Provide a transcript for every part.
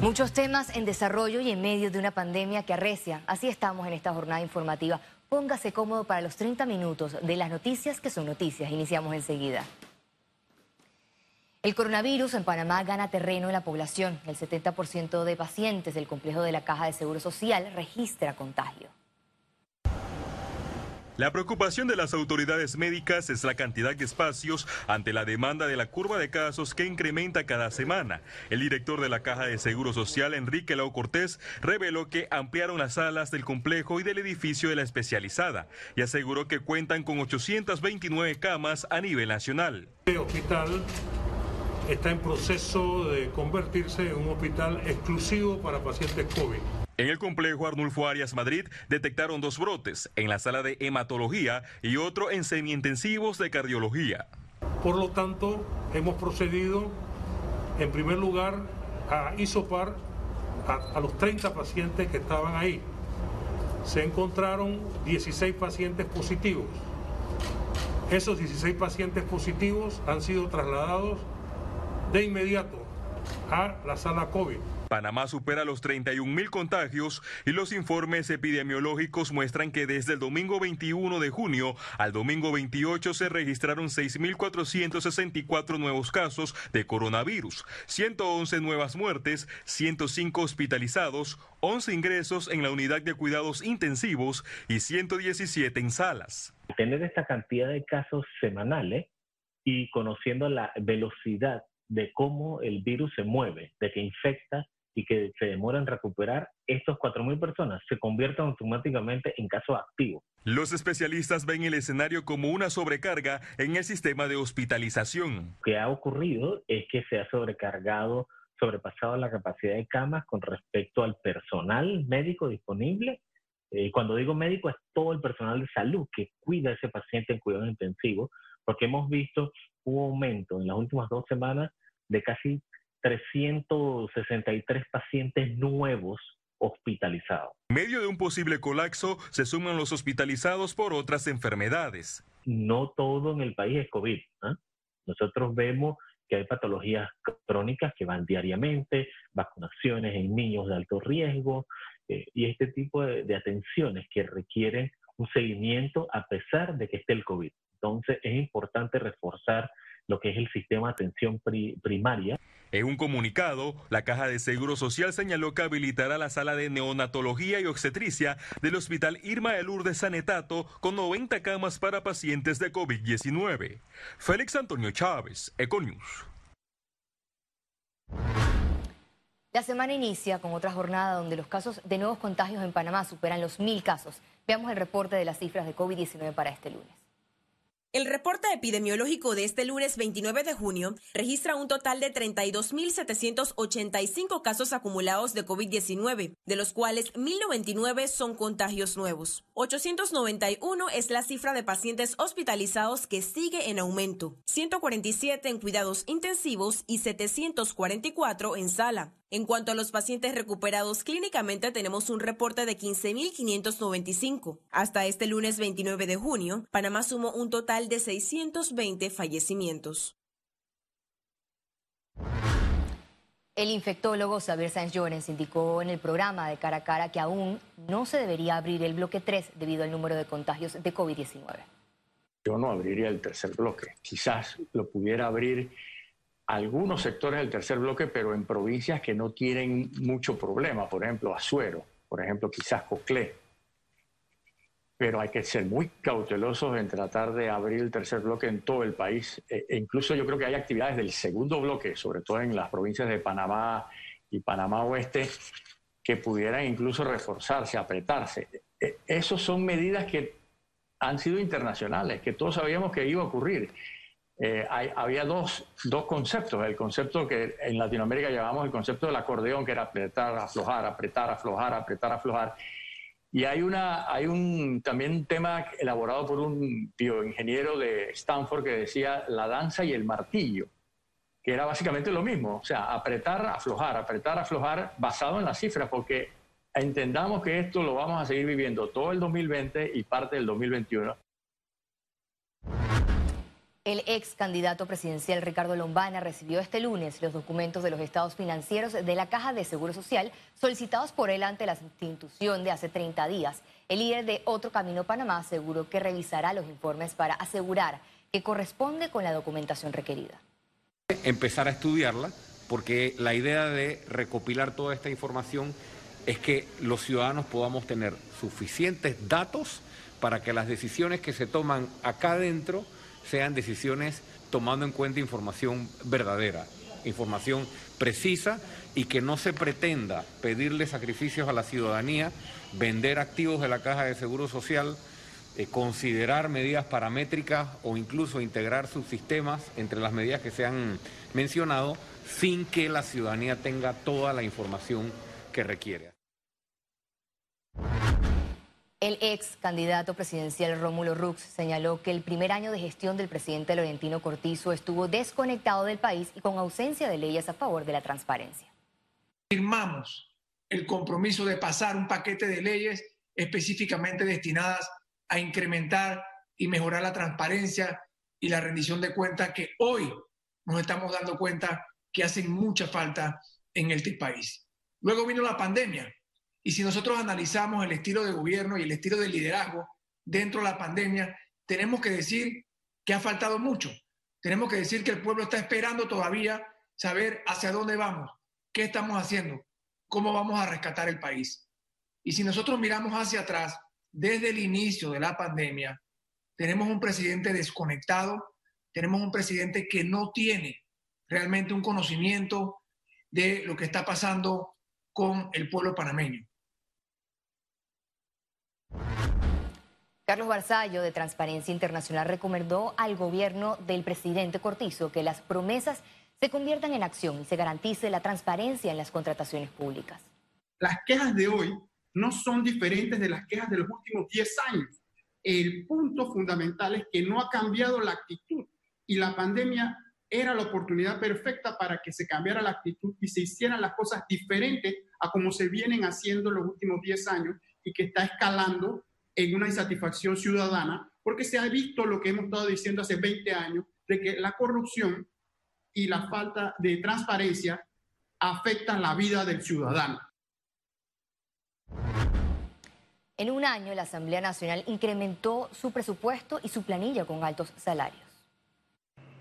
Muchos temas en desarrollo y en medio de una pandemia que arrecia. Así estamos en esta jornada informativa. Póngase cómodo para los 30 minutos de las noticias que son noticias. Iniciamos enseguida. El coronavirus en Panamá gana terreno en la población. El 70% de pacientes del complejo de la Caja de Seguro Social registra contagio. La preocupación de las autoridades médicas es la cantidad de espacios ante la demanda de la curva de casos que incrementa cada semana. El director de la Caja de Seguro Social, Enrique Lau Cortés, reveló que ampliaron las salas del complejo y del edificio de la especializada y aseguró que cuentan con 829 camas a nivel nacional. El hospital está en proceso de convertirse en un hospital exclusivo para pacientes COVID. En el complejo Arnulfo Arias Madrid detectaron dos brotes, en la sala de hematología y otro en semiintensivos de cardiología. Por lo tanto, hemos procedido, en primer lugar, a isopar a, los 30 pacientes que estaban ahí. Se encontraron 16 pacientes positivos. Esos 16 pacientes positivos han sido trasladados de inmediato a la sala COVID. Panamá supera los 31 mil contagios y los informes epidemiológicos muestran que desde el domingo 21 de junio al domingo 28 se registraron 6.464 nuevos casos de coronavirus, 111 nuevas muertes, 105 hospitalizados, 11 ingresos en la unidad de cuidados intensivos y 117 en salas. Tener esta cantidad de casos semanales y conociendo la velocidad de cómo el virus se mueve, de que infecta y que se demora en recuperar, estos 4.000 personas se convierten automáticamente en casos activos. Los especialistas ven el escenario como una sobrecarga en el sistema de hospitalización. Lo que ha ocurrido es que se ha sobrecargado, sobrepasado la capacidad de camas con respecto al personal médico disponible. Eh, cuando digo médico es todo el personal de salud que cuida a ese paciente en cuidados intensivos, porque hemos visto un aumento en las últimas dos semanas de casi 363 pacientes nuevos hospitalizados. En medio de un posible colapso, se suman los hospitalizados por otras enfermedades. No todo en el país es COVID. ¿eh? Nosotros vemos que hay patologías crónicas que van diariamente, vacunaciones en niños de alto riesgo eh, y este tipo de, de atenciones que requieren un seguimiento a pesar de que esté el COVID. Entonces es importante reforzar lo que es el sistema de atención pri primaria. En un comunicado, la Caja de Seguro Social señaló que habilitará la sala de neonatología y obstetricia del Hospital Irma de Lourdes Sanetato con 90 camas para pacientes de COVID-19. Félix Antonio Chávez, Econius. La semana inicia con otra jornada donde los casos de nuevos contagios en Panamá superan los mil casos. Veamos el reporte de las cifras de COVID-19 para este lunes. El reporte epidemiológico de este lunes 29 de junio registra un total de 32.785 casos acumulados de COVID-19, de los cuales 1.099 son contagios nuevos. 891 es la cifra de pacientes hospitalizados que sigue en aumento, 147 en cuidados intensivos y 744 en sala. En cuanto a los pacientes recuperados clínicamente, tenemos un reporte de 15.595. Hasta este lunes 29 de junio, Panamá sumó un total de 620 fallecimientos. El infectólogo Xavier Sáenz Llorens indicó en el programa de Cara a Cara que aún no se debería abrir el bloque 3 debido al número de contagios de COVID-19. Yo no abriría el tercer bloque. Quizás lo pudiera abrir algunos sectores del tercer bloque, pero en provincias que no tienen mucho problema, por ejemplo, Azuero, por ejemplo, quizás Coclé. Pero hay que ser muy cautelosos en tratar de abrir el tercer bloque en todo el país. E, e incluso yo creo que hay actividades del segundo bloque, sobre todo en las provincias de Panamá y Panamá Oeste, que pudieran incluso reforzarse, apretarse. E, Esas son medidas que han sido internacionales, que todos sabíamos que iba a ocurrir. Eh, hay, había dos, dos, conceptos. El concepto que en Latinoamérica llamamos el concepto del acordeón, que era apretar, aflojar, apretar, aflojar, apretar, aflojar. Y hay, una, hay un, también un tema elaborado por un bioingeniero de Stanford que decía la danza y el martillo, que era básicamente lo mismo. O sea, apretar, aflojar, apretar, aflojar, basado en las cifras, porque entendamos que esto lo vamos a seguir viviendo todo el 2020 y parte del 2021. El ex candidato presidencial Ricardo Lombana recibió este lunes los documentos de los estados financieros de la Caja de Seguro Social solicitados por él ante la institución de hace 30 días. El líder de Otro Camino Panamá aseguró que revisará los informes para asegurar que corresponde con la documentación requerida. Empezar a estudiarla porque la idea de recopilar toda esta información es que los ciudadanos podamos tener suficientes datos para que las decisiones que se toman acá adentro sean decisiones tomando en cuenta información verdadera, información precisa y que no se pretenda pedirle sacrificios a la ciudadanía, vender activos de la Caja de Seguro Social, eh, considerar medidas paramétricas o incluso integrar sus sistemas entre las medidas que se han mencionado sin que la ciudadanía tenga toda la información que requiere. El ex candidato presidencial Rómulo Rux señaló que el primer año de gestión del presidente Laurentino Cortizo estuvo desconectado del país y con ausencia de leyes a favor de la transparencia. Firmamos el compromiso de pasar un paquete de leyes específicamente destinadas a incrementar y mejorar la transparencia y la rendición de cuentas que hoy nos estamos dando cuenta que hacen mucha falta en este país. Luego vino la pandemia y si nosotros analizamos el estilo de gobierno y el estilo de liderazgo dentro de la pandemia, tenemos que decir que ha faltado mucho. Tenemos que decir que el pueblo está esperando todavía saber hacia dónde vamos, qué estamos haciendo, cómo vamos a rescatar el país. Y si nosotros miramos hacia atrás, desde el inicio de la pandemia, tenemos un presidente desconectado, tenemos un presidente que no tiene realmente un conocimiento de lo que está pasando con el pueblo panameño. Carlos Barzallo, de Transparencia Internacional, recomendó al gobierno del presidente Cortizo que las promesas se conviertan en acción y se garantice la transparencia en las contrataciones públicas. Las quejas de hoy no son diferentes de las quejas de los últimos 10 años. El punto fundamental es que no ha cambiado la actitud y la pandemia era la oportunidad perfecta para que se cambiara la actitud y se hicieran las cosas diferentes a como se vienen haciendo los últimos 10 años y que está escalando en una insatisfacción ciudadana, porque se ha visto lo que hemos estado diciendo hace 20 años, de que la corrupción y la falta de transparencia afectan la vida del ciudadano. En un año, la Asamblea Nacional incrementó su presupuesto y su planilla con altos salarios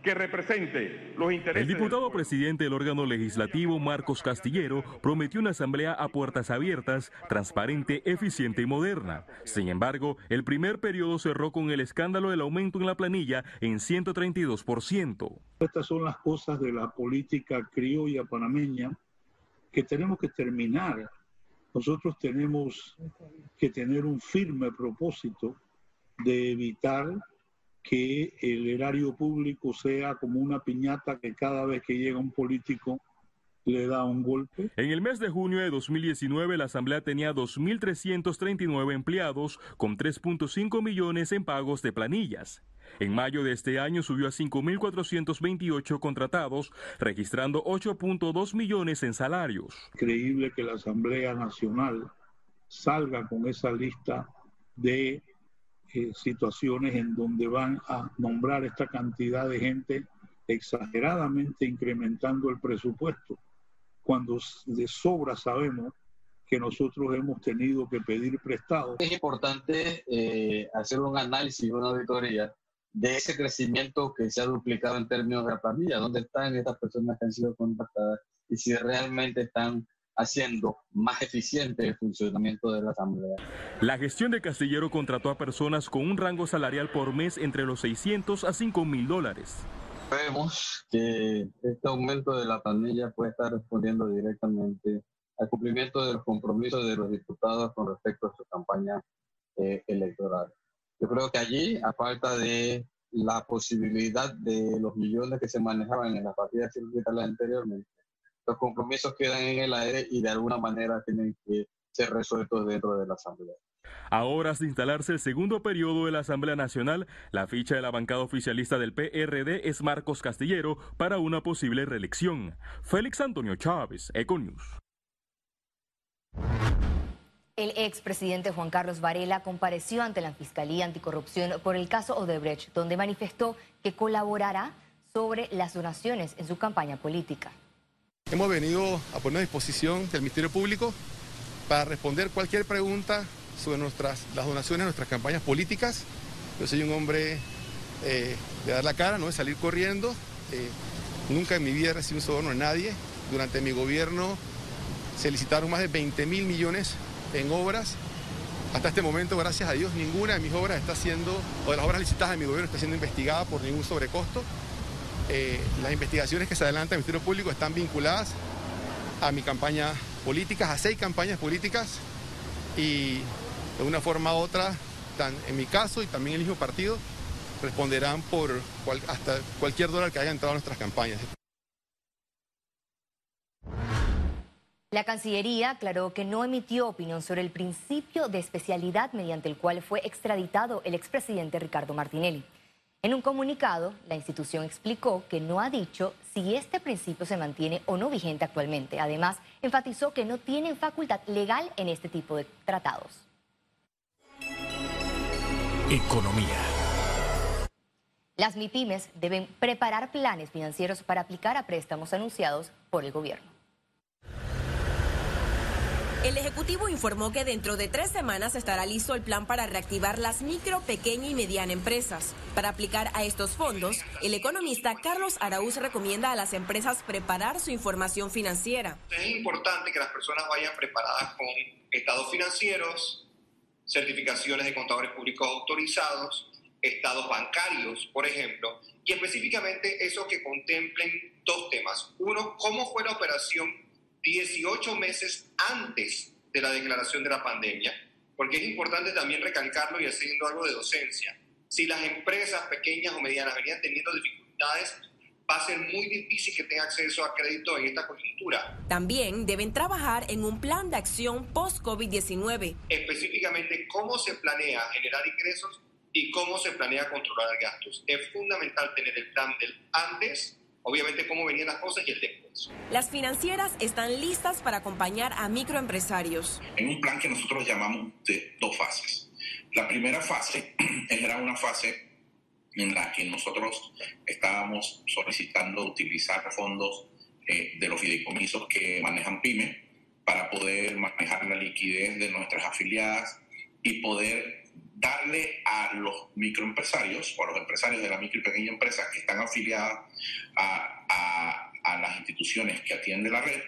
que represente los intereses. El diputado presidente del órgano legislativo, Marcos Castillero, prometió una asamblea a puertas abiertas, transparente, eficiente y moderna. Sin embargo, el primer periodo cerró con el escándalo del aumento en la planilla en 132%. Estas son las cosas de la política criolla panameña que tenemos que terminar. Nosotros tenemos que tener un firme propósito de evitar que el erario público sea como una piñata que cada vez que llega un político le da un golpe. En el mes de junio de 2019, la Asamblea tenía 2.339 empleados con 3.5 millones en pagos de planillas. En mayo de este año subió a 5.428 contratados, registrando 8.2 millones en salarios. Creíble que la Asamblea Nacional salga con esa lista de eh, situaciones en donde van a nombrar esta cantidad de gente exageradamente incrementando el presupuesto, cuando de sobra sabemos que nosotros hemos tenido que pedir prestado. Es importante eh, hacer un análisis, una auditoría de ese crecimiento que se ha duplicado en términos de la familia, dónde están estas personas que han sido contactadas y si realmente están haciendo más eficiente el funcionamiento de la Asamblea. La gestión de Castillero contrató a personas con un rango salarial por mes entre los 600 a 5 mil dólares. Vemos que este aumento de la planilla puede estar respondiendo directamente al cumplimiento de los compromisos de los diputados con respecto a su campaña eh, electoral. Yo creo que allí, a falta de la posibilidad de los millones que se manejaban en las partidas circulares anteriormente, los compromisos quedan en el aire y de alguna manera tienen que ser resueltos dentro de la Asamblea. A horas de instalarse el segundo periodo de la Asamblea Nacional, la ficha de la bancada oficialista del PRD es Marcos Castillero para una posible reelección. Félix Antonio Chávez, Econius. El expresidente Juan Carlos Varela compareció ante la Fiscalía Anticorrupción por el caso Odebrecht, donde manifestó que colaborará sobre las donaciones en su campaña política. Hemos venido a poner a disposición del Ministerio Público para responder cualquier pregunta sobre nuestras, las donaciones nuestras campañas políticas. Yo soy un hombre eh, de dar la cara, no de salir corriendo. Eh, nunca en mi vida he recibido un soborno de nadie. Durante mi gobierno se licitaron más de 20 mil millones en obras. Hasta este momento, gracias a Dios, ninguna de mis obras está siendo, o de las obras licitadas de mi gobierno está siendo investigada por ningún sobrecosto. Eh, las investigaciones que se adelantan el Ministerio Público están vinculadas a mi campaña política, a seis campañas políticas y de una forma u otra, en mi caso y también el mismo partido, responderán por hasta cualquier dólar que haya entrado a nuestras campañas. La Cancillería aclaró que no emitió opinión sobre el principio de especialidad mediante el cual fue extraditado el expresidente Ricardo Martinelli. En un comunicado, la institución explicó que no ha dicho si este principio se mantiene o no vigente actualmente. Además, enfatizó que no tienen facultad legal en este tipo de tratados. Economía. Las MIPIMES deben preparar planes financieros para aplicar a préstamos anunciados por el gobierno. El Ejecutivo informó que dentro de tres semanas estará listo el plan para reactivar las micro, pequeña y mediana empresas. Para aplicar a estos fondos, el economista Carlos Araúz recomienda a las empresas preparar su información financiera. Es importante que las personas vayan preparadas con estados financieros, certificaciones de contadores públicos autorizados, estados bancarios, por ejemplo, y específicamente esos que contemplen dos temas. Uno, cómo fue la operación 18 meses antes de la declaración de la pandemia, porque es importante también recalcarlo y haciendo algo de docencia. Si las empresas pequeñas o medianas venían teniendo dificultades, va a ser muy difícil que tengan acceso a crédito en esta coyuntura. También deben trabajar en un plan de acción post-COVID-19. Específicamente, cómo se planea generar ingresos y cómo se planea controlar gastos. Es fundamental tener el plan del antes obviamente cómo venían las cosas y el después. Las financieras están listas para acompañar a microempresarios. En un plan que nosotros llamamos de dos fases. La primera fase era una fase en la que nosotros estábamos solicitando utilizar fondos eh, de los fideicomisos que manejan pymes para poder manejar la liquidez de nuestras afiliadas y poder darle a los microempresarios o a los empresarios de la micro y pequeña empresa que están afiliadas a, a, a las instituciones que atiende la red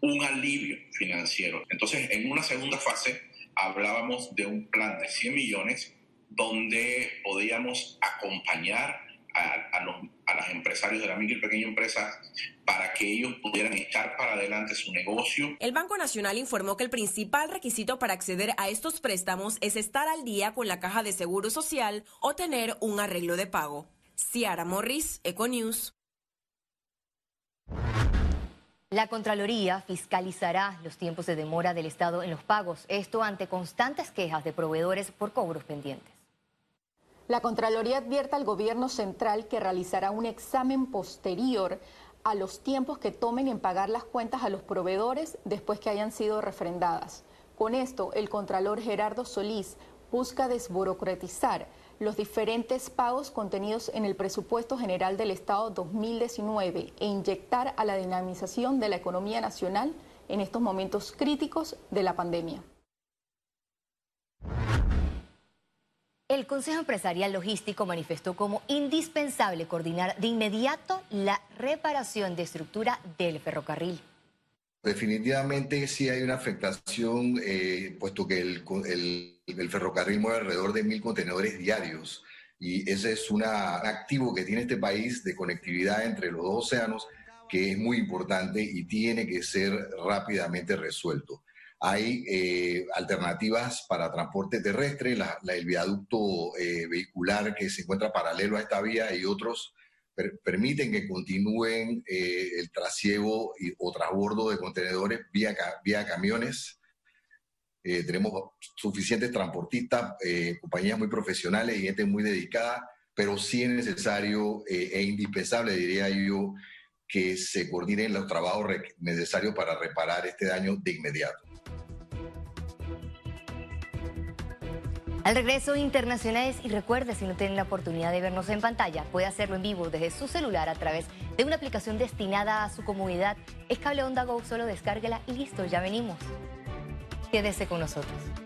un alivio financiero. Entonces, en una segunda fase hablábamos de un plan de 100 millones donde podíamos acompañar a, los, a las empresarios de la micro y pequeña empresa para que ellos pudieran echar para adelante su negocio. El Banco Nacional informó que el principal requisito para acceder a estos préstamos es estar al día con la caja de seguro social o tener un arreglo de pago. Ciara Morris, Econews. La Contraloría fiscalizará los tiempos de demora del Estado en los pagos, esto ante constantes quejas de proveedores por cobros pendientes. La Contraloría advierte al Gobierno Central que realizará un examen posterior a los tiempos que tomen en pagar las cuentas a los proveedores después que hayan sido refrendadas. Con esto, el Contralor Gerardo Solís busca desburocratizar los diferentes pagos contenidos en el presupuesto general del Estado 2019 e inyectar a la dinamización de la economía nacional en estos momentos críticos de la pandemia. El Consejo Empresarial Logístico manifestó como indispensable coordinar de inmediato la reparación de estructura del ferrocarril. Definitivamente sí hay una afectación, eh, puesto que el, el, ferrocarril mueve alrededor de mil contenedores diarios y ese es un activo que tiene este país de conectividad entre los dos océanos que es muy importante y tiene que ser rápidamente resuelto. Hay eh, alternativas para transporte terrestre, el viaducto eh, vehicular que se encuentra paralelo a esta vía y otros permiten que continúen eh, el trasiego o transbordo de contenedores vía, vía camiones. tenemos suficientes transportistas, compañías muy profesionales y gente muy dedicada, pero sí es necesario e indispensable, diría yo, que se coordinen los trabajos necesarios para reparar este daño de inmediato. Al regreso, internacionales y recuerde, si no tienen la oportunidad de vernos en pantalla, puede hacerlo en vivo desde su celular a través de una aplicación destinada a su comunidad. Es Cable Go, solo descárguela y listo, ya venimos. Quédese con nosotros.